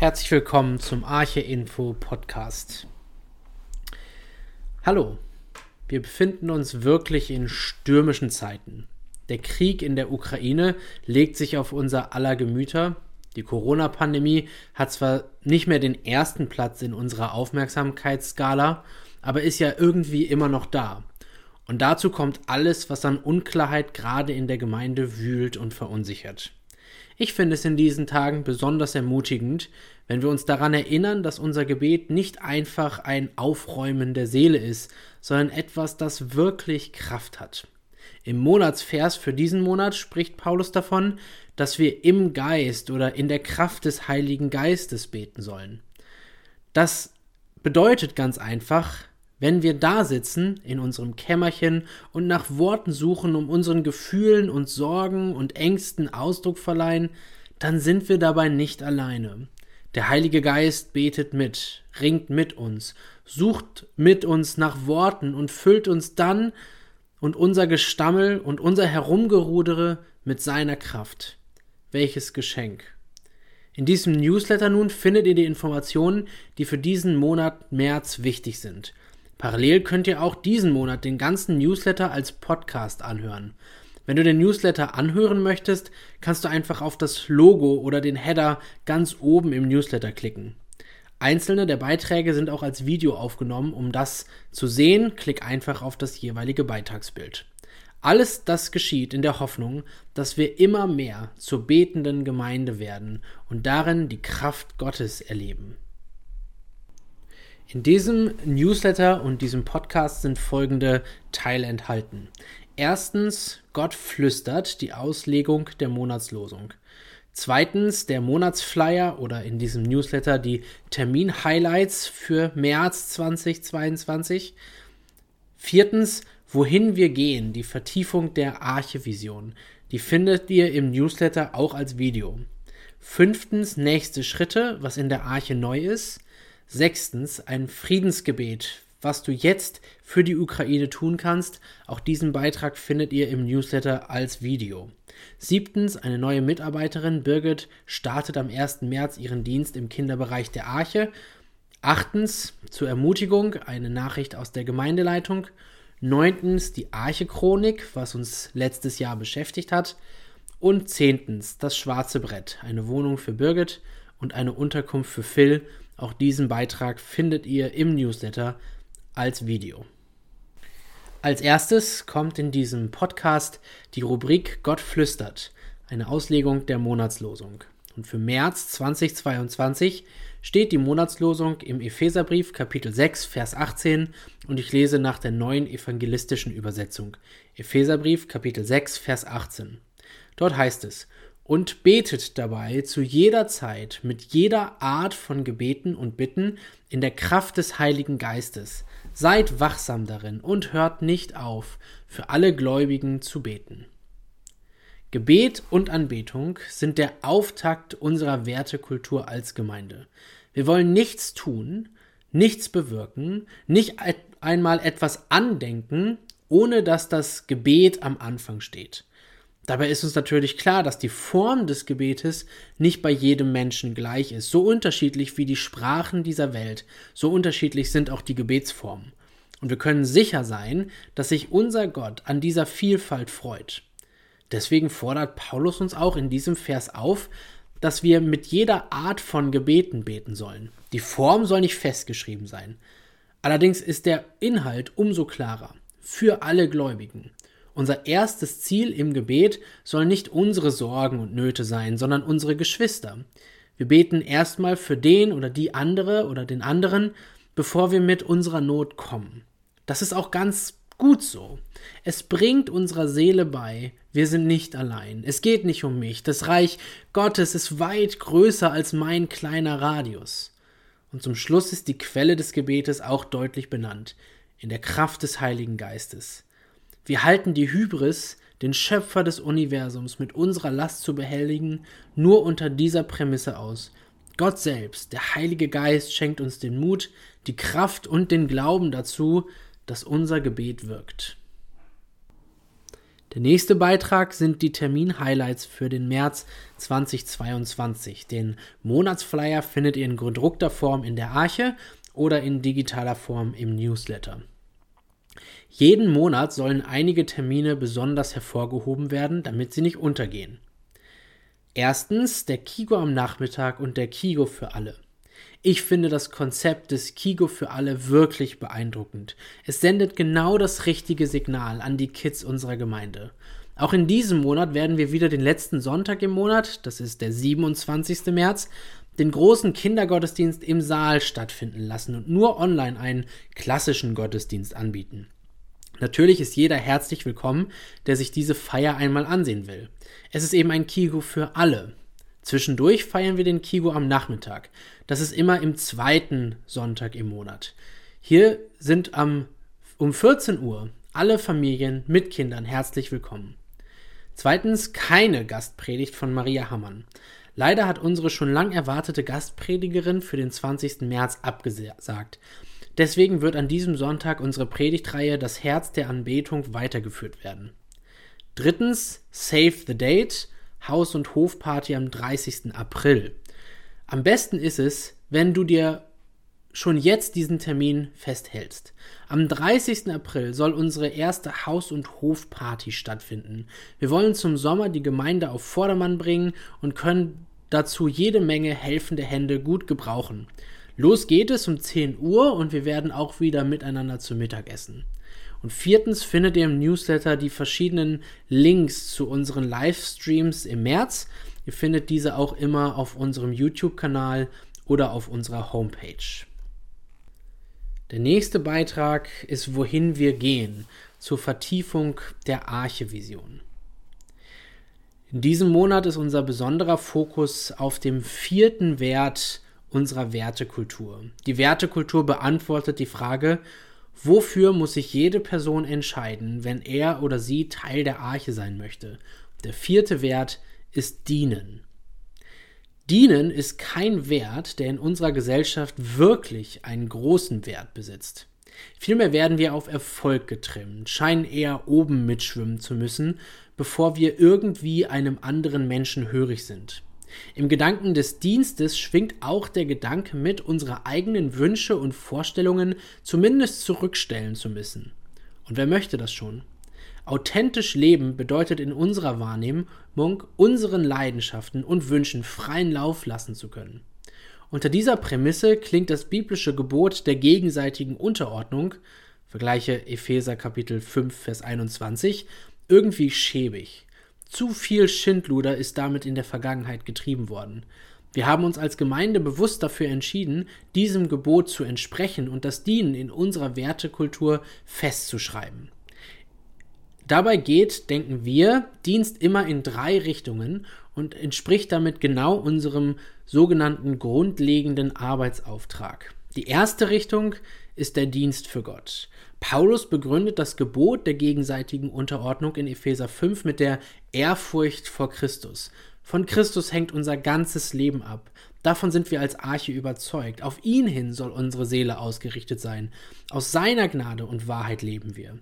Herzlich willkommen zum Arche Info Podcast. Hallo, wir befinden uns wirklich in stürmischen Zeiten. Der Krieg in der Ukraine legt sich auf unser aller Gemüter. Die Corona-Pandemie hat zwar nicht mehr den ersten Platz in unserer Aufmerksamkeitsskala, aber ist ja irgendwie immer noch da. Und dazu kommt alles, was an Unklarheit gerade in der Gemeinde wühlt und verunsichert. Ich finde es in diesen Tagen besonders ermutigend, wenn wir uns daran erinnern, dass unser Gebet nicht einfach ein Aufräumen der Seele ist, sondern etwas, das wirklich Kraft hat. Im Monatsvers für diesen Monat spricht Paulus davon, dass wir im Geist oder in der Kraft des Heiligen Geistes beten sollen. Das bedeutet ganz einfach, wenn wir da sitzen in unserem Kämmerchen und nach Worten suchen, um unseren Gefühlen und Sorgen und Ängsten Ausdruck verleihen, dann sind wir dabei nicht alleine. Der Heilige Geist betet mit, ringt mit uns, sucht mit uns nach Worten und füllt uns dann und unser Gestammel und unser Herumgerudere mit seiner Kraft. Welches Geschenk! In diesem Newsletter nun findet ihr die Informationen, die für diesen Monat März wichtig sind. Parallel könnt ihr auch diesen Monat den ganzen Newsletter als Podcast anhören. Wenn du den Newsletter anhören möchtest, kannst du einfach auf das Logo oder den Header ganz oben im Newsletter klicken. Einzelne der Beiträge sind auch als Video aufgenommen. Um das zu sehen, klick einfach auf das jeweilige Beitragsbild. Alles das geschieht in der Hoffnung, dass wir immer mehr zur betenden Gemeinde werden und darin die Kraft Gottes erleben. In diesem Newsletter und diesem Podcast sind folgende Teile enthalten. Erstens, Gott flüstert die Auslegung der Monatslosung. Zweitens, der Monatsflyer oder in diesem Newsletter die Termin-Highlights für März 2022. Viertens, wohin wir gehen, die Vertiefung der Archevision. Die findet ihr im Newsletter auch als Video. Fünftens, nächste Schritte, was in der Arche neu ist. Sechstens, ein Friedensgebet, was du jetzt für die Ukraine tun kannst. Auch diesen Beitrag findet ihr im Newsletter als Video. Siebtens, eine neue Mitarbeiterin, Birgit, startet am 1. März ihren Dienst im Kinderbereich der Arche. Achtens, zur Ermutigung, eine Nachricht aus der Gemeindeleitung. Neuntens, die Arche-Chronik, was uns letztes Jahr beschäftigt hat. Und zehntens, das schwarze Brett, eine Wohnung für Birgit und eine Unterkunft für Phil auch diesen Beitrag findet ihr im Newsletter als Video. Als erstes kommt in diesem Podcast die Rubrik Gott flüstert, eine Auslegung der Monatslosung. Und für März 2022 steht die Monatslosung im Epheserbrief Kapitel 6 Vers 18 und ich lese nach der neuen evangelistischen Übersetzung. Epheserbrief Kapitel 6 Vers 18. Dort heißt es: und betet dabei zu jeder Zeit mit jeder Art von Gebeten und Bitten in der Kraft des Heiligen Geistes. Seid wachsam darin und hört nicht auf, für alle Gläubigen zu beten. Gebet und Anbetung sind der Auftakt unserer Wertekultur als Gemeinde. Wir wollen nichts tun, nichts bewirken, nicht einmal etwas andenken, ohne dass das Gebet am Anfang steht. Dabei ist uns natürlich klar, dass die Form des Gebetes nicht bei jedem Menschen gleich ist. So unterschiedlich wie die Sprachen dieser Welt, so unterschiedlich sind auch die Gebetsformen. Und wir können sicher sein, dass sich unser Gott an dieser Vielfalt freut. Deswegen fordert Paulus uns auch in diesem Vers auf, dass wir mit jeder Art von Gebeten beten sollen. Die Form soll nicht festgeschrieben sein. Allerdings ist der Inhalt umso klarer. Für alle Gläubigen. Unser erstes Ziel im Gebet soll nicht unsere Sorgen und Nöte sein, sondern unsere Geschwister. Wir beten erstmal für den oder die andere oder den anderen, bevor wir mit unserer Not kommen. Das ist auch ganz gut so. Es bringt unserer Seele bei, wir sind nicht allein. Es geht nicht um mich. Das Reich Gottes ist weit größer als mein kleiner Radius. Und zum Schluss ist die Quelle des Gebetes auch deutlich benannt, in der Kraft des Heiligen Geistes. Wir halten die Hybris, den Schöpfer des Universums mit unserer Last zu behelligen, nur unter dieser Prämisse aus. Gott selbst, der Heilige Geist, schenkt uns den Mut, die Kraft und den Glauben dazu, dass unser Gebet wirkt. Der nächste Beitrag sind die Termin-Highlights für den März 2022. Den Monatsflyer findet ihr in gedruckter Form in der Arche oder in digitaler Form im Newsletter. Jeden Monat sollen einige Termine besonders hervorgehoben werden, damit sie nicht untergehen. Erstens der Kigo am Nachmittag und der Kigo für alle. Ich finde das Konzept des Kigo für alle wirklich beeindruckend. Es sendet genau das richtige Signal an die Kids unserer Gemeinde. Auch in diesem Monat werden wir wieder den letzten Sonntag im Monat, das ist der 27. März, den großen Kindergottesdienst im Saal stattfinden lassen und nur online einen klassischen Gottesdienst anbieten. Natürlich ist jeder herzlich willkommen, der sich diese Feier einmal ansehen will. Es ist eben ein Kigo für alle. Zwischendurch feiern wir den Kigo am Nachmittag. Das ist immer im zweiten Sonntag im Monat. Hier sind am, um 14 Uhr alle Familien mit Kindern herzlich willkommen. Zweitens keine Gastpredigt von Maria Hammann. Leider hat unsere schon lang erwartete Gastpredigerin für den 20. März abgesagt. Deswegen wird an diesem Sonntag unsere Predigtreihe Das Herz der Anbetung weitergeführt werden. Drittens Save the Date Haus- und Hofparty am 30. April. Am besten ist es, wenn du dir schon jetzt diesen Termin festhältst. Am 30. April soll unsere erste Haus- und Hofparty stattfinden. Wir wollen zum Sommer die Gemeinde auf Vordermann bringen und können dazu jede Menge helfende Hände gut gebrauchen. Los geht es um 10 Uhr und wir werden auch wieder miteinander zu Mittag essen. Und viertens findet ihr im Newsletter die verschiedenen Links zu unseren Livestreams im März. Ihr findet diese auch immer auf unserem YouTube-Kanal oder auf unserer Homepage. Der nächste Beitrag ist Wohin wir gehen zur Vertiefung der Arche-Vision. In diesem Monat ist unser besonderer Fokus auf dem vierten Wert unserer Wertekultur. Die Wertekultur beantwortet die Frage, Wofür muss sich jede Person entscheiden, wenn er oder sie Teil der Arche sein möchte? Der vierte Wert ist Dienen. Dienen ist kein Wert, der in unserer Gesellschaft wirklich einen großen Wert besitzt. Vielmehr werden wir auf Erfolg getrimmt, scheinen eher oben mitschwimmen zu müssen, bevor wir irgendwie einem anderen Menschen hörig sind. Im Gedanken des Dienstes schwingt auch der Gedanke mit, unsere eigenen Wünsche und Vorstellungen zumindest zurückstellen zu müssen. Und wer möchte das schon? Authentisch leben bedeutet in unserer Wahrnehmung, unseren Leidenschaften und Wünschen freien Lauf lassen zu können. Unter dieser Prämisse klingt das biblische Gebot der gegenseitigen Unterordnung, vergleiche Epheser Kapitel 5, Vers 21, irgendwie schäbig. Zu viel Schindluder ist damit in der Vergangenheit getrieben worden. Wir haben uns als Gemeinde bewusst dafür entschieden, diesem Gebot zu entsprechen und das Dienen in unserer Wertekultur festzuschreiben. Dabei geht, denken wir, Dienst immer in drei Richtungen und entspricht damit genau unserem sogenannten grundlegenden Arbeitsauftrag. Die erste Richtung ist der Dienst für Gott. Paulus begründet das Gebot der gegenseitigen Unterordnung in Epheser 5 mit der Ehrfurcht vor Christus. Von Christus hängt unser ganzes Leben ab. Davon sind wir als Arche überzeugt. Auf ihn hin soll unsere Seele ausgerichtet sein. Aus seiner Gnade und Wahrheit leben wir.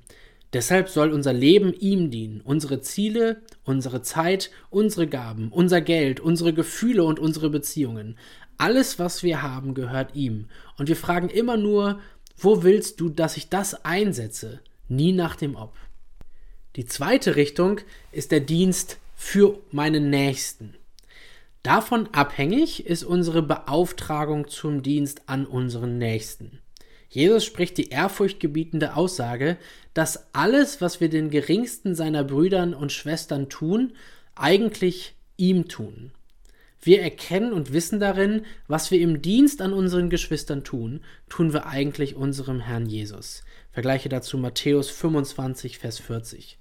Deshalb soll unser Leben ihm dienen. Unsere Ziele, unsere Zeit, unsere Gaben, unser Geld, unsere Gefühle und unsere Beziehungen. Alles, was wir haben, gehört ihm. Und wir fragen immer nur, wo willst du, dass ich das einsetze? Nie nach dem Ob. Die zweite Richtung ist der Dienst für meinen Nächsten. Davon abhängig ist unsere Beauftragung zum Dienst an unseren Nächsten. Jesus spricht die ehrfurchtgebietende Aussage, dass alles, was wir den geringsten seiner Brüdern und Schwestern tun, eigentlich ihm tun. Wir erkennen und wissen darin, was wir im Dienst an unseren Geschwistern tun, tun wir eigentlich unserem Herrn Jesus. Vergleiche dazu Matthäus 25, Vers 40.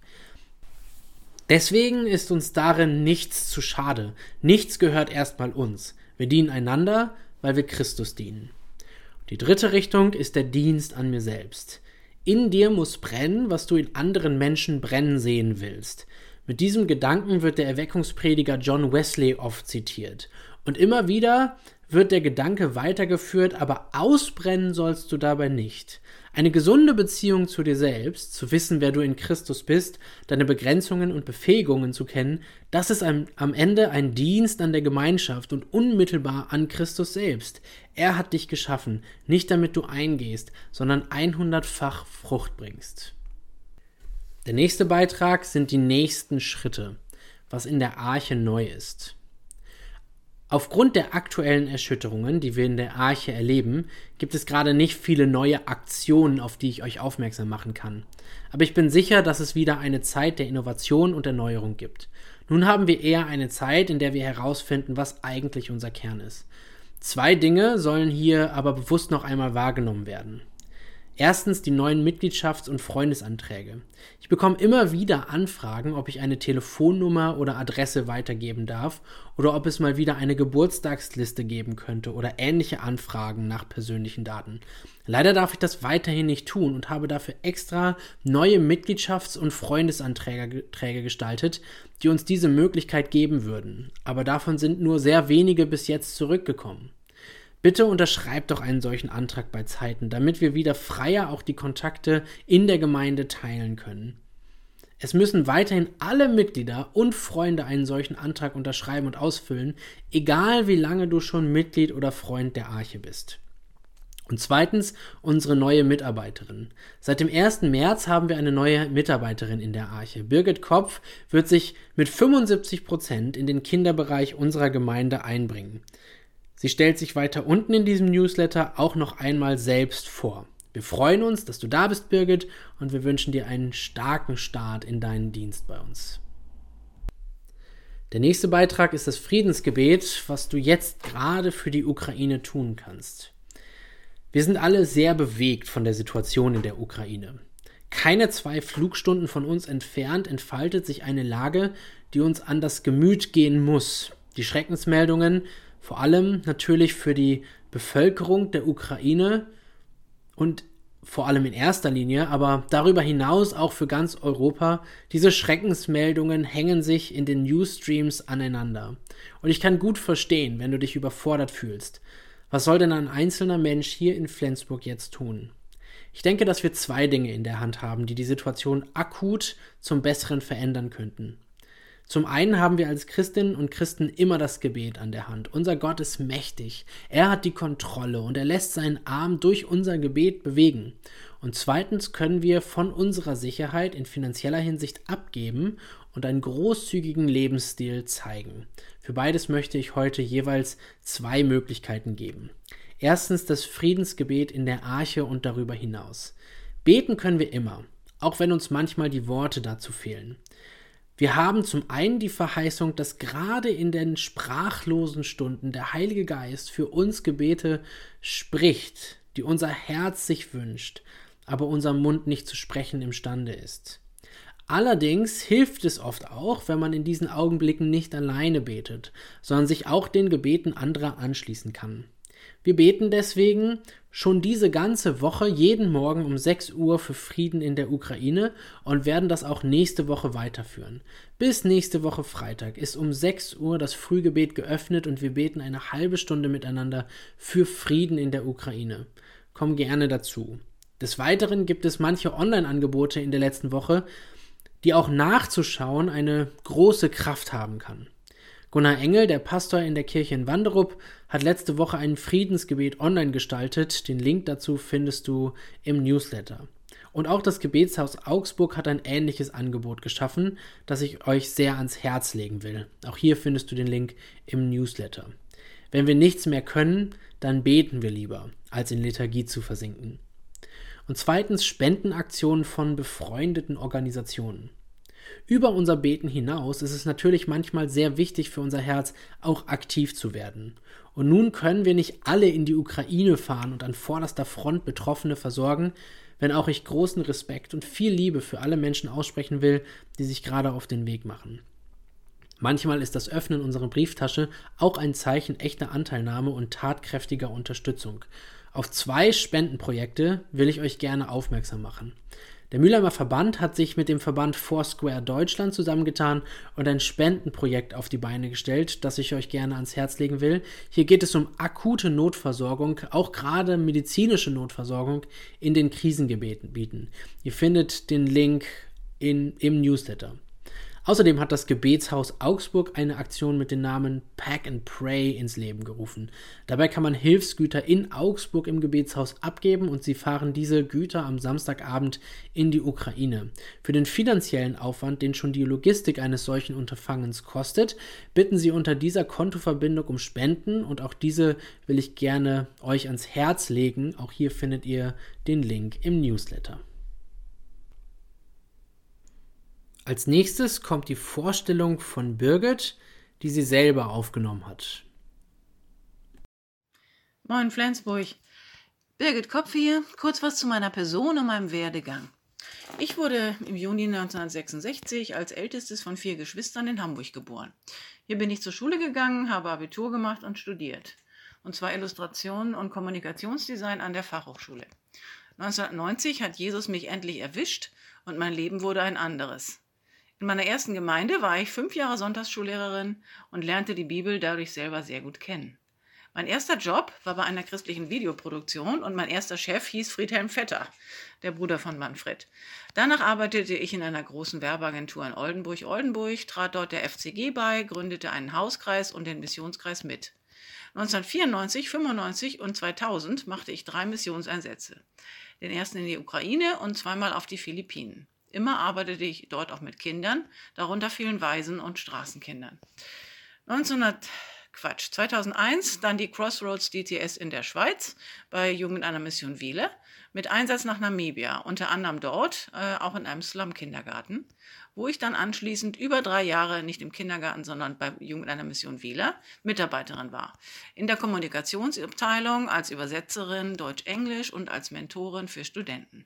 Deswegen ist uns darin nichts zu schade. Nichts gehört erstmal uns. Wir dienen einander, weil wir Christus dienen. Die dritte Richtung ist der Dienst an mir selbst. In dir muss brennen, was du in anderen Menschen brennen sehen willst. Mit diesem Gedanken wird der Erweckungsprediger John Wesley oft zitiert. Und immer wieder wird der Gedanke weitergeführt, aber ausbrennen sollst du dabei nicht. Eine gesunde Beziehung zu dir selbst, zu wissen, wer du in Christus bist, deine Begrenzungen und Befähigungen zu kennen, das ist am, am Ende ein Dienst an der Gemeinschaft und unmittelbar an Christus selbst. Er hat dich geschaffen, nicht damit du eingehst, sondern 100-fach Frucht bringst. Der nächste Beitrag sind die nächsten Schritte, was in der Arche neu ist. Aufgrund der aktuellen Erschütterungen, die wir in der Arche erleben, gibt es gerade nicht viele neue Aktionen, auf die ich euch aufmerksam machen kann. Aber ich bin sicher, dass es wieder eine Zeit der Innovation und Erneuerung gibt. Nun haben wir eher eine Zeit, in der wir herausfinden, was eigentlich unser Kern ist. Zwei Dinge sollen hier aber bewusst noch einmal wahrgenommen werden. Erstens die neuen Mitgliedschafts- und Freundesanträge. Ich bekomme immer wieder Anfragen, ob ich eine Telefonnummer oder Adresse weitergeben darf oder ob es mal wieder eine Geburtstagsliste geben könnte oder ähnliche Anfragen nach persönlichen Daten. Leider darf ich das weiterhin nicht tun und habe dafür extra neue Mitgliedschafts- und Freundesanträge gestaltet, die uns diese Möglichkeit geben würden. Aber davon sind nur sehr wenige bis jetzt zurückgekommen. Bitte unterschreibt doch einen solchen Antrag bei Zeiten, damit wir wieder freier auch die Kontakte in der Gemeinde teilen können. Es müssen weiterhin alle Mitglieder und Freunde einen solchen Antrag unterschreiben und ausfüllen, egal wie lange du schon Mitglied oder Freund der Arche bist. Und zweitens unsere neue Mitarbeiterin. Seit dem 1. März haben wir eine neue Mitarbeiterin in der Arche. Birgit Kopf wird sich mit 75 Prozent in den Kinderbereich unserer Gemeinde einbringen. Sie stellt sich weiter unten in diesem Newsletter auch noch einmal selbst vor. Wir freuen uns, dass du da bist, Birgit, und wir wünschen dir einen starken Start in deinen Dienst bei uns. Der nächste Beitrag ist das Friedensgebet, was du jetzt gerade für die Ukraine tun kannst. Wir sind alle sehr bewegt von der Situation in der Ukraine. Keine zwei Flugstunden von uns entfernt entfaltet sich eine Lage, die uns an das Gemüt gehen muss. Die Schreckensmeldungen vor allem natürlich für die Bevölkerung der Ukraine und vor allem in erster Linie, aber darüber hinaus auch für ganz Europa. Diese Schreckensmeldungen hängen sich in den Newsstreams aneinander. Und ich kann gut verstehen, wenn du dich überfordert fühlst. Was soll denn ein einzelner Mensch hier in Flensburg jetzt tun? Ich denke, dass wir zwei Dinge in der Hand haben, die die Situation akut zum Besseren verändern könnten. Zum einen haben wir als Christinnen und Christen immer das Gebet an der Hand. Unser Gott ist mächtig. Er hat die Kontrolle und er lässt seinen Arm durch unser Gebet bewegen. Und zweitens können wir von unserer Sicherheit in finanzieller Hinsicht abgeben und einen großzügigen Lebensstil zeigen. Für beides möchte ich heute jeweils zwei Möglichkeiten geben. Erstens das Friedensgebet in der Arche und darüber hinaus. Beten können wir immer, auch wenn uns manchmal die Worte dazu fehlen. Wir haben zum einen die Verheißung, dass gerade in den sprachlosen Stunden der Heilige Geist für uns Gebete spricht, die unser Herz sich wünscht, aber unser Mund nicht zu sprechen imstande ist. Allerdings hilft es oft auch, wenn man in diesen Augenblicken nicht alleine betet, sondern sich auch den Gebeten anderer anschließen kann. Wir beten deswegen schon diese ganze Woche jeden Morgen um 6 Uhr für Frieden in der Ukraine und werden das auch nächste Woche weiterführen. Bis nächste Woche Freitag ist um 6 Uhr das Frühgebet geöffnet und wir beten eine halbe Stunde miteinander für Frieden in der Ukraine. Komm gerne dazu. Des Weiteren gibt es manche Online-Angebote in der letzten Woche, die auch nachzuschauen eine große Kraft haben kann. Gunnar Engel, der Pastor in der Kirche in Wanderup, hat letzte Woche ein Friedensgebet online gestaltet. Den Link dazu findest du im Newsletter. Und auch das Gebetshaus Augsburg hat ein ähnliches Angebot geschaffen, das ich euch sehr ans Herz legen will. Auch hier findest du den Link im Newsletter. Wenn wir nichts mehr können, dann beten wir lieber, als in Lethargie zu versinken. Und zweitens Spendenaktionen von befreundeten Organisationen. Über unser Beten hinaus ist es natürlich manchmal sehr wichtig für unser Herz, auch aktiv zu werden. Und nun können wir nicht alle in die Ukraine fahren und an vorderster Front Betroffene versorgen, wenn auch ich großen Respekt und viel Liebe für alle Menschen aussprechen will, die sich gerade auf den Weg machen. Manchmal ist das Öffnen unserer Brieftasche auch ein Zeichen echter Anteilnahme und tatkräftiger Unterstützung. Auf zwei Spendenprojekte will ich euch gerne aufmerksam machen. Der Mülheimer Verband hat sich mit dem Verband Foursquare Deutschland zusammengetan und ein Spendenprojekt auf die Beine gestellt, das ich euch gerne ans Herz legen will. Hier geht es um akute Notversorgung, auch gerade medizinische Notversorgung in den Krisengebieten. Ihr findet den Link in, im Newsletter. Außerdem hat das Gebetshaus Augsburg eine Aktion mit dem Namen Pack and Pray ins Leben gerufen. Dabei kann man Hilfsgüter in Augsburg im Gebetshaus abgeben und sie fahren diese Güter am Samstagabend in die Ukraine. Für den finanziellen Aufwand, den schon die Logistik eines solchen Unterfangens kostet, bitten sie unter dieser Kontoverbindung um Spenden und auch diese will ich gerne euch ans Herz legen. Auch hier findet ihr den Link im Newsletter. Als nächstes kommt die Vorstellung von Birgit, die sie selber aufgenommen hat. Moin Flensburg. Birgit Kopf hier, kurz was zu meiner Person und meinem Werdegang. Ich wurde im Juni 1966 als ältestes von vier Geschwistern in Hamburg geboren. Hier bin ich zur Schule gegangen, habe Abitur gemacht und studiert. Und zwar Illustration und Kommunikationsdesign an der Fachhochschule. 1990 hat Jesus mich endlich erwischt und mein Leben wurde ein anderes. In meiner ersten Gemeinde war ich fünf Jahre Sonntagsschullehrerin und lernte die Bibel dadurch selber sehr gut kennen. Mein erster Job war bei einer christlichen Videoproduktion und mein erster Chef hieß Friedhelm Vetter, der Bruder von Manfred. Danach arbeitete ich in einer großen Werbeagentur in Oldenburg-Oldenburg, trat dort der FCG bei, gründete einen Hauskreis und den Missionskreis mit. 1994, 95 und 2000 machte ich drei Missionseinsätze. Den ersten in die Ukraine und zweimal auf die Philippinen. Immer arbeitete ich dort auch mit Kindern, darunter vielen Waisen und Straßenkindern. 1900 Quatsch, 2001 dann die Crossroads DTS in der Schweiz bei Jugend einer Mission Wiele mit Einsatz nach Namibia, unter anderem dort, äh, auch in einem Slum-Kindergarten, wo ich dann anschließend über drei Jahre nicht im Kindergarten, sondern bei Jugend einer Mission Wiele Mitarbeiterin war. In der Kommunikationsabteilung als Übersetzerin Deutsch-Englisch und als Mentorin für Studenten.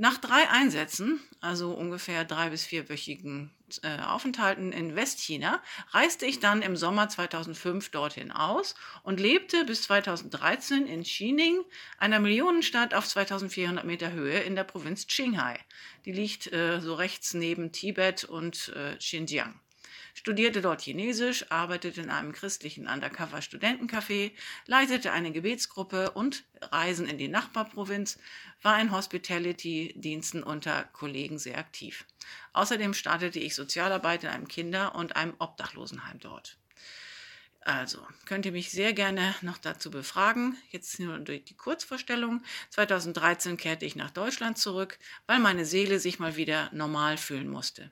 Nach drei Einsätzen, also ungefähr drei bis vierwöchigen äh, Aufenthalten in Westchina, reiste ich dann im Sommer 2005 dorthin aus und lebte bis 2013 in Xining, einer Millionenstadt auf 2400 Meter Höhe in der Provinz Qinghai. Die liegt äh, so rechts neben Tibet und äh, Xinjiang studierte dort Chinesisch, arbeitete in einem christlichen Undercover-Studentencafé, leitete eine Gebetsgruppe und Reisen in die Nachbarprovinz, war in Hospitality-Diensten unter Kollegen sehr aktiv. Außerdem startete ich Sozialarbeit in einem Kinder- und einem Obdachlosenheim dort. Also, könnt ihr mich sehr gerne noch dazu befragen. Jetzt nur durch die Kurzvorstellung. 2013 kehrte ich nach Deutschland zurück, weil meine Seele sich mal wieder normal fühlen musste.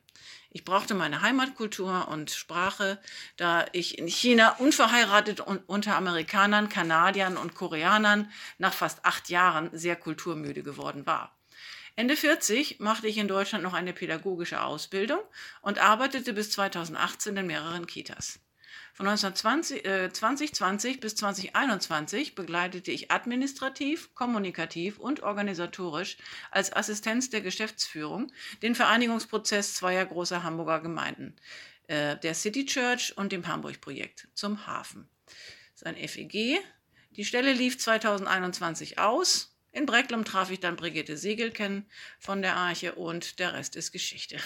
Ich brauchte meine Heimatkultur und Sprache, da ich in China unverheiratet und unter Amerikanern, Kanadiern und Koreanern nach fast acht Jahren sehr kulturmüde geworden war. Ende 40 machte ich in Deutschland noch eine pädagogische Ausbildung und arbeitete bis 2018 in mehreren Kitas. Von 1920, äh, 2020 bis 2021 begleitete ich administrativ, kommunikativ und organisatorisch als Assistenz der Geschäftsführung den Vereinigungsprozess zweier großer Hamburger Gemeinden, äh, der City Church und dem Hamburg-Projekt zum Hafen. Sein FEG. Die Stelle lief 2021 aus. In Brecklum traf ich dann Brigitte Segel kennen von der Arche und der Rest ist Geschichte.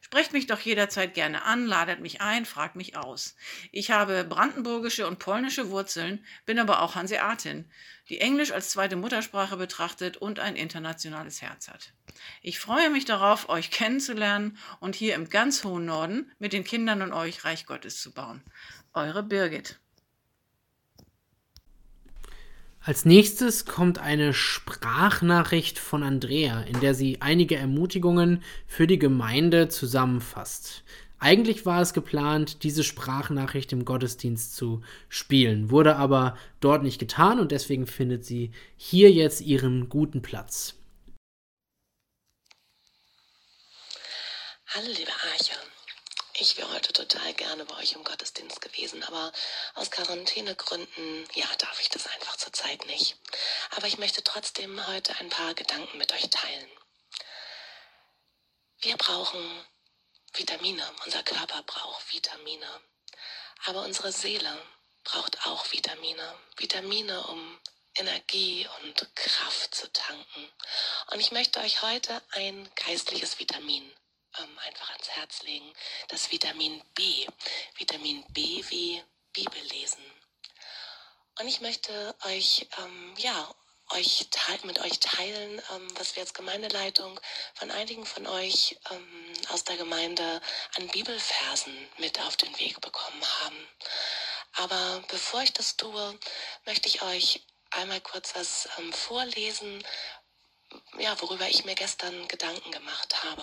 Sprecht mich doch jederzeit gerne an, ladet mich ein, fragt mich aus. Ich habe brandenburgische und polnische Wurzeln, bin aber auch Hanseatin, die Englisch als zweite Muttersprache betrachtet und ein internationales Herz hat. Ich freue mich darauf, euch kennenzulernen und hier im ganz hohen Norden mit den Kindern und euch Reich Gottes zu bauen. Eure Birgit. Als nächstes kommt eine Sprachnachricht von Andrea, in der sie einige Ermutigungen für die Gemeinde zusammenfasst. Eigentlich war es geplant, diese Sprachnachricht im Gottesdienst zu spielen, wurde aber dort nicht getan und deswegen findet sie hier jetzt ihren guten Platz. Hallo liebe Arche, ich wäre heute total gerne bei euch im Gottesdienst gewesen, aber aus Quarantänegründen, ja, darf ich das einfach zurzeit nicht. Aber ich möchte trotzdem heute ein paar Gedanken mit euch teilen. Wir brauchen Vitamine, unser Körper braucht Vitamine, aber unsere Seele braucht auch Vitamine. Vitamine, um Energie und Kraft zu tanken. Und ich möchte euch heute ein geistliches Vitamin ähm, einfach ans Herz legen. Das Vitamin B. Vitamin B wie Bibel lesen. Und ich möchte euch, ähm, ja, euch mit euch teilen, ähm, was wir als Gemeindeleitung von einigen von euch ähm, aus der Gemeinde an Bibelversen mit auf den Weg bekommen haben. Aber bevor ich das tue, möchte ich euch einmal kurz was ähm, vorlesen, ja, worüber ich mir gestern Gedanken gemacht habe.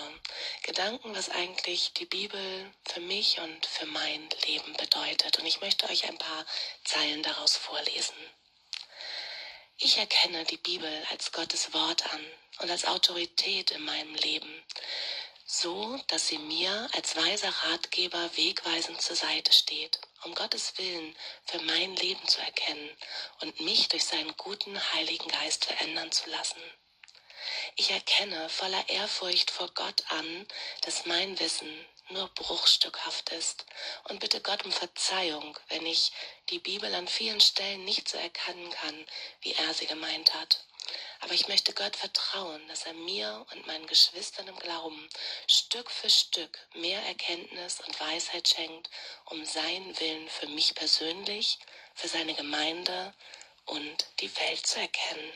Gedanken, was eigentlich die Bibel für mich und für mein Leben bedeutet. Und ich möchte euch ein paar Zeilen daraus vorlesen. Ich erkenne die Bibel als Gottes Wort an und als Autorität in meinem Leben, so dass sie mir als weiser Ratgeber wegweisend zur Seite steht, um Gottes Willen für mein Leben zu erkennen und mich durch seinen guten Heiligen Geist verändern zu lassen. Ich erkenne voller Ehrfurcht vor Gott an, dass mein Wissen nur bruchstückhaft ist und bitte Gott um Verzeihung, wenn ich die Bibel an vielen Stellen nicht so erkennen kann, wie er sie gemeint hat. Aber ich möchte Gott vertrauen, dass er mir und meinen Geschwistern im Glauben Stück für Stück mehr Erkenntnis und Weisheit schenkt, um seinen Willen für mich persönlich, für seine Gemeinde und die Welt zu erkennen.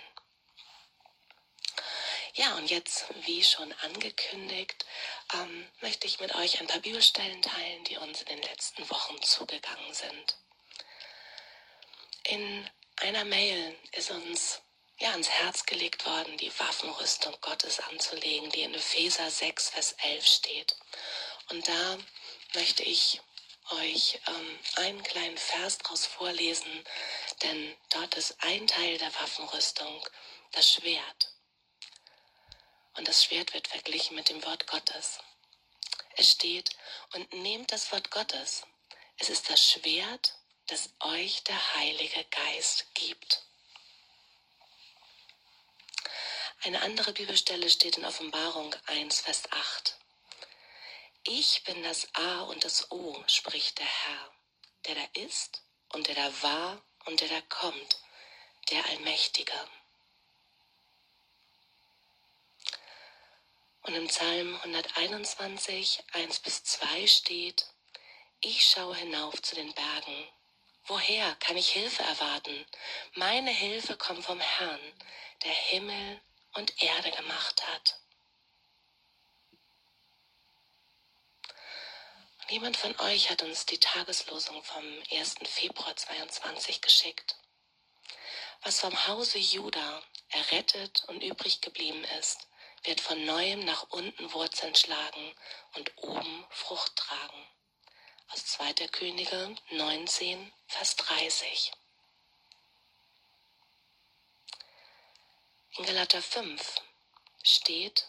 Ja, und jetzt, wie schon angekündigt, ähm, möchte ich mit euch ein paar Bibelstellen teilen, die uns in den letzten Wochen zugegangen sind. In einer Mail ist uns ja ans Herz gelegt worden, die Waffenrüstung Gottes anzulegen, die in Epheser 6, Vers 11 steht. Und da möchte ich euch ähm, einen kleinen Vers daraus vorlesen, denn dort ist ein Teil der Waffenrüstung das Schwert. Und das Schwert wird verglichen mit dem Wort Gottes. Es steht, und nehmt das Wort Gottes. Es ist das Schwert, das euch der Heilige Geist gibt. Eine andere Bibelstelle steht in Offenbarung 1, Vers 8. Ich bin das A und das O, spricht der Herr, der da ist und der da war und der da kommt, der Allmächtige. Und im Psalm 121, 1 bis 2 steht, ich schaue hinauf zu den Bergen. Woher kann ich Hilfe erwarten? Meine Hilfe kommt vom Herrn, der Himmel und Erde gemacht hat. Und jemand von euch hat uns die Tageslosung vom 1. Februar 22 geschickt. Was vom Hause Juda errettet und übrig geblieben ist, wird von neuem nach unten Wurzeln schlagen und oben Frucht tragen. Aus 2. Könige 19, Vers 30. In Galater 5 steht,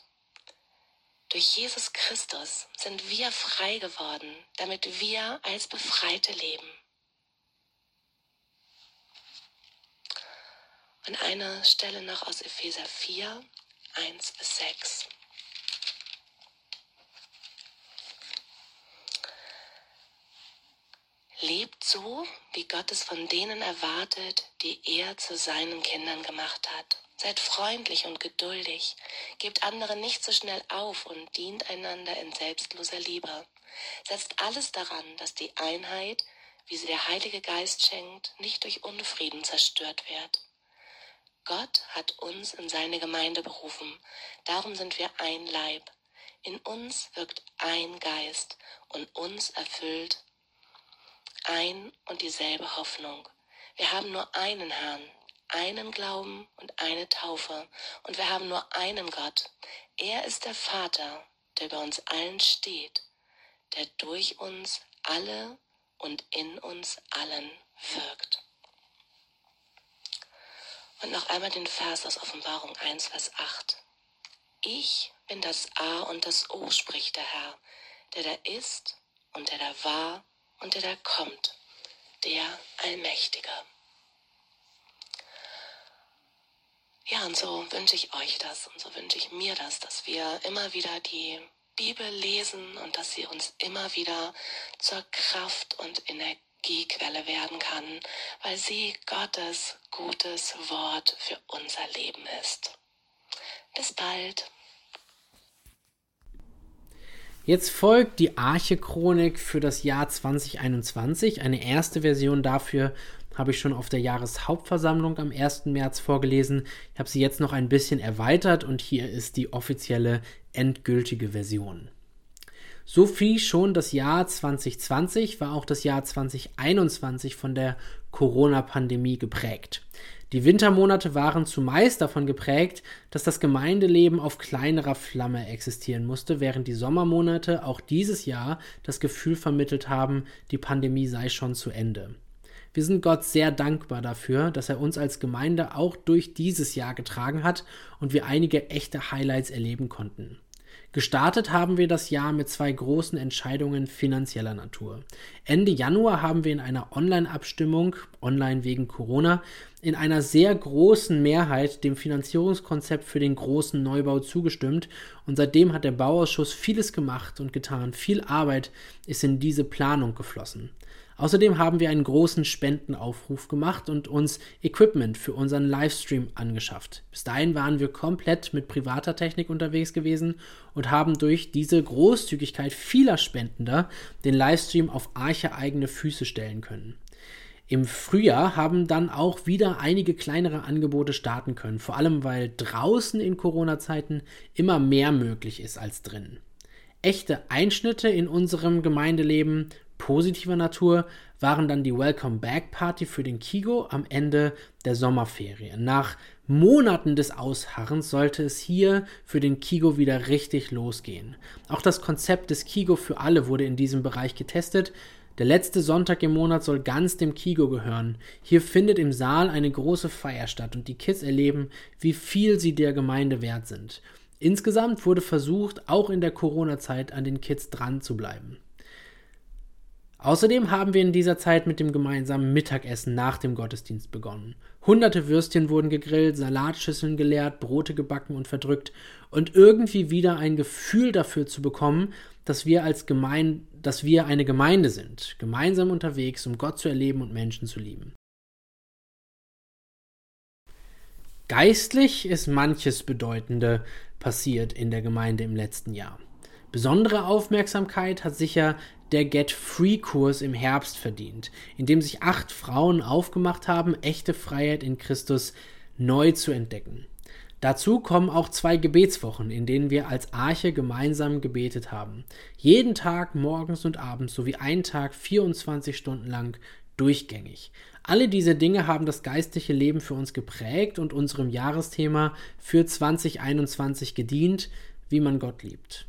durch Jesus Christus sind wir frei geworden, damit wir als Befreite leben. Und eine Stelle noch aus Epheser 4, 1 bis 6. Lebt so, wie Gott es von denen erwartet, die er zu seinen Kindern gemacht hat. Seid freundlich und geduldig, gebt andere nicht so schnell auf und dient einander in selbstloser Liebe. Setzt alles daran, dass die Einheit, wie sie der Heilige Geist schenkt, nicht durch Unfrieden zerstört wird. Gott hat uns in seine Gemeinde berufen. Darum sind wir ein Leib. In uns wirkt ein Geist und uns erfüllt ein und dieselbe Hoffnung. Wir haben nur einen Herrn, einen Glauben und eine Taufe. Und wir haben nur einen Gott. Er ist der Vater, der bei uns allen steht, der durch uns alle und in uns allen wirkt. Und noch einmal den Vers aus Offenbarung 1, Vers 8. Ich bin das A und das O, spricht der Herr, der da ist und der da war und der da kommt, der Allmächtige. Ja, und so wünsche ich euch das und so wünsche ich mir das, dass wir immer wieder die Bibel lesen und dass sie uns immer wieder zur Kraft und Energiequelle werden kann, weil sie Gottes gutes Wort für unser Leben ist. Bis bald. Jetzt folgt die Arche-Chronik für das Jahr 2021. Eine erste Version dafür habe ich schon auf der Jahreshauptversammlung am 1. März vorgelesen. Ich habe sie jetzt noch ein bisschen erweitert und hier ist die offizielle endgültige Version. So viel schon das Jahr 2020 war auch das Jahr 2021 von der Corona-Pandemie geprägt. Die Wintermonate waren zumeist davon geprägt, dass das Gemeindeleben auf kleinerer Flamme existieren musste, während die Sommermonate auch dieses Jahr das Gefühl vermittelt haben, die Pandemie sei schon zu Ende. Wir sind Gott sehr dankbar dafür, dass er uns als Gemeinde auch durch dieses Jahr getragen hat und wir einige echte Highlights erleben konnten. Gestartet haben wir das Jahr mit zwei großen Entscheidungen finanzieller Natur. Ende Januar haben wir in einer Online-Abstimmung, online wegen Corona, in einer sehr großen Mehrheit dem Finanzierungskonzept für den großen Neubau zugestimmt und seitdem hat der Bauausschuss vieles gemacht und getan. Viel Arbeit ist in diese Planung geflossen. Außerdem haben wir einen großen Spendenaufruf gemacht und uns Equipment für unseren Livestream angeschafft. Bis dahin waren wir komplett mit privater Technik unterwegs gewesen und haben durch diese Großzügigkeit vieler Spendender den Livestream auf arche eigene Füße stellen können. Im Frühjahr haben dann auch wieder einige kleinere Angebote starten können, vor allem weil draußen in Corona-Zeiten immer mehr möglich ist als drinnen. Echte Einschnitte in unserem Gemeindeleben positiver Natur waren dann die Welcome Back Party für den Kigo am Ende der Sommerferien. Nach Monaten des Ausharrens sollte es hier für den Kigo wieder richtig losgehen. Auch das Konzept des Kigo für alle wurde in diesem Bereich getestet. Der letzte Sonntag im Monat soll ganz dem Kigo gehören. Hier findet im Saal eine große Feier statt und die Kids erleben, wie viel sie der Gemeinde wert sind. Insgesamt wurde versucht, auch in der Corona-Zeit an den Kids dran zu bleiben. Außerdem haben wir in dieser Zeit mit dem gemeinsamen Mittagessen nach dem Gottesdienst begonnen. Hunderte Würstchen wurden gegrillt, Salatschüsseln geleert, Brote gebacken und verdrückt und irgendwie wieder ein Gefühl dafür zu bekommen, dass wir als Gemeinde, dass wir eine Gemeinde sind, gemeinsam unterwegs, um Gott zu erleben und Menschen zu lieben. Geistlich ist manches Bedeutende passiert in der Gemeinde im letzten Jahr. Besondere Aufmerksamkeit hat sicher der Get Free Kurs im Herbst verdient, in dem sich acht Frauen aufgemacht haben, echte Freiheit in Christus neu zu entdecken. Dazu kommen auch zwei Gebetswochen, in denen wir als Arche gemeinsam gebetet haben. Jeden Tag morgens und abends sowie einen Tag 24 Stunden lang durchgängig. Alle diese Dinge haben das geistliche Leben für uns geprägt und unserem Jahresthema für 2021 gedient, wie man Gott liebt.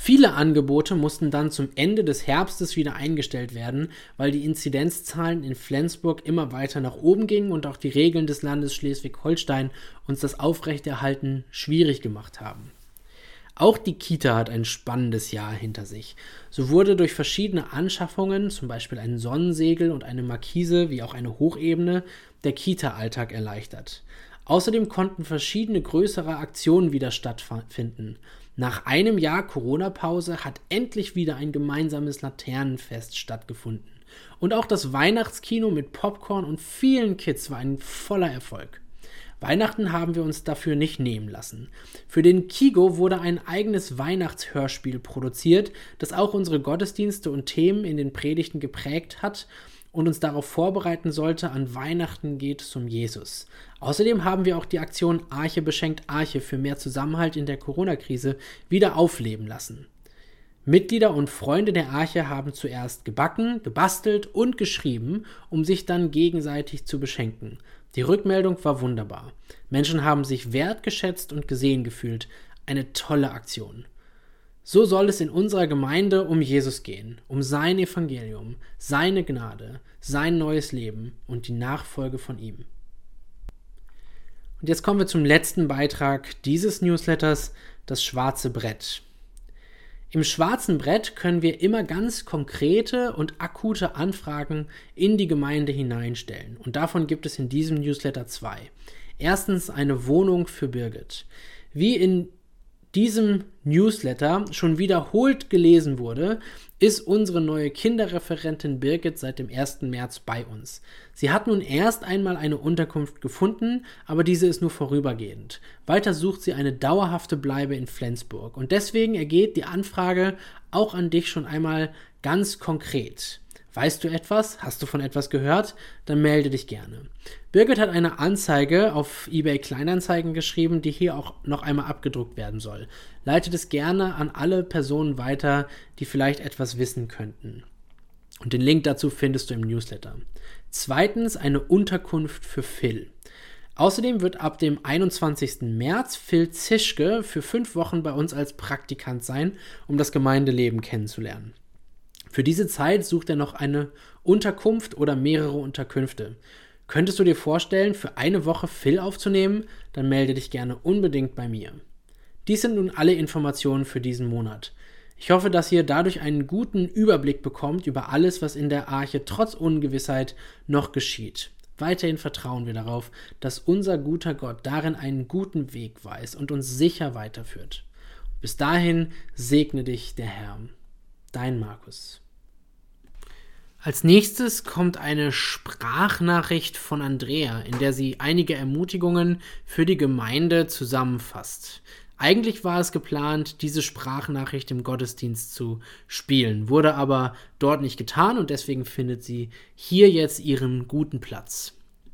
Viele Angebote mussten dann zum Ende des Herbstes wieder eingestellt werden, weil die Inzidenzzahlen in Flensburg immer weiter nach oben gingen und auch die Regeln des Landes Schleswig-Holstein uns das Aufrechterhalten schwierig gemacht haben. Auch die Kita hat ein spannendes Jahr hinter sich. So wurde durch verschiedene Anschaffungen, zum Beispiel ein Sonnensegel und eine Markise wie auch eine Hochebene, der Kita-Alltag erleichtert. Außerdem konnten verschiedene größere Aktionen wieder stattfinden. Nach einem Jahr Corona-Pause hat endlich wieder ein gemeinsames Laternenfest stattgefunden. Und auch das Weihnachtskino mit Popcorn und vielen Kids war ein voller Erfolg. Weihnachten haben wir uns dafür nicht nehmen lassen. Für den Kigo wurde ein eigenes Weihnachtshörspiel produziert, das auch unsere Gottesdienste und Themen in den Predigten geprägt hat und uns darauf vorbereiten sollte, an Weihnachten geht es um Jesus. Außerdem haben wir auch die Aktion Arche beschenkt Arche für mehr Zusammenhalt in der Corona-Krise wieder aufleben lassen. Mitglieder und Freunde der Arche haben zuerst gebacken, gebastelt und geschrieben, um sich dann gegenseitig zu beschenken. Die Rückmeldung war wunderbar. Menschen haben sich wertgeschätzt und gesehen gefühlt. Eine tolle Aktion. So soll es in unserer Gemeinde um Jesus gehen, um sein Evangelium, seine Gnade, sein neues Leben und die Nachfolge von ihm. Und jetzt kommen wir zum letzten Beitrag dieses Newsletters, das schwarze Brett. Im schwarzen Brett können wir immer ganz konkrete und akute Anfragen in die Gemeinde hineinstellen. Und davon gibt es in diesem Newsletter zwei. Erstens eine Wohnung für Birgit. Wie in diesem Newsletter schon wiederholt gelesen wurde, ist unsere neue Kinderreferentin Birgit seit dem 1. März bei uns. Sie hat nun erst einmal eine Unterkunft gefunden, aber diese ist nur vorübergehend. Weiter sucht sie eine dauerhafte Bleibe in Flensburg. Und deswegen ergeht die Anfrage auch an dich schon einmal ganz konkret. Weißt du etwas? Hast du von etwas gehört? Dann melde dich gerne. Birgit hat eine Anzeige auf eBay Kleinanzeigen geschrieben, die hier auch noch einmal abgedruckt werden soll. Leitet es gerne an alle Personen weiter, die vielleicht etwas wissen könnten. Und den Link dazu findest du im Newsletter. Zweitens eine Unterkunft für Phil. Außerdem wird ab dem 21. März Phil Zischke für fünf Wochen bei uns als Praktikant sein, um das Gemeindeleben kennenzulernen. Für diese Zeit sucht er noch eine Unterkunft oder mehrere Unterkünfte. Könntest du dir vorstellen, für eine Woche Phil aufzunehmen? Dann melde dich gerne unbedingt bei mir. Dies sind nun alle Informationen für diesen Monat. Ich hoffe, dass ihr dadurch einen guten Überblick bekommt über alles, was in der Arche trotz Ungewissheit noch geschieht. Weiterhin vertrauen wir darauf, dass unser guter Gott darin einen guten Weg weiß und uns sicher weiterführt. Bis dahin segne dich der Herr. Dein Markus. Als nächstes kommt eine Sprachnachricht von Andrea, in der sie einige Ermutigungen für die Gemeinde zusammenfasst. Eigentlich war es geplant, diese Sprachnachricht im Gottesdienst zu spielen, wurde aber dort nicht getan und deswegen findet sie hier jetzt ihren guten Platz.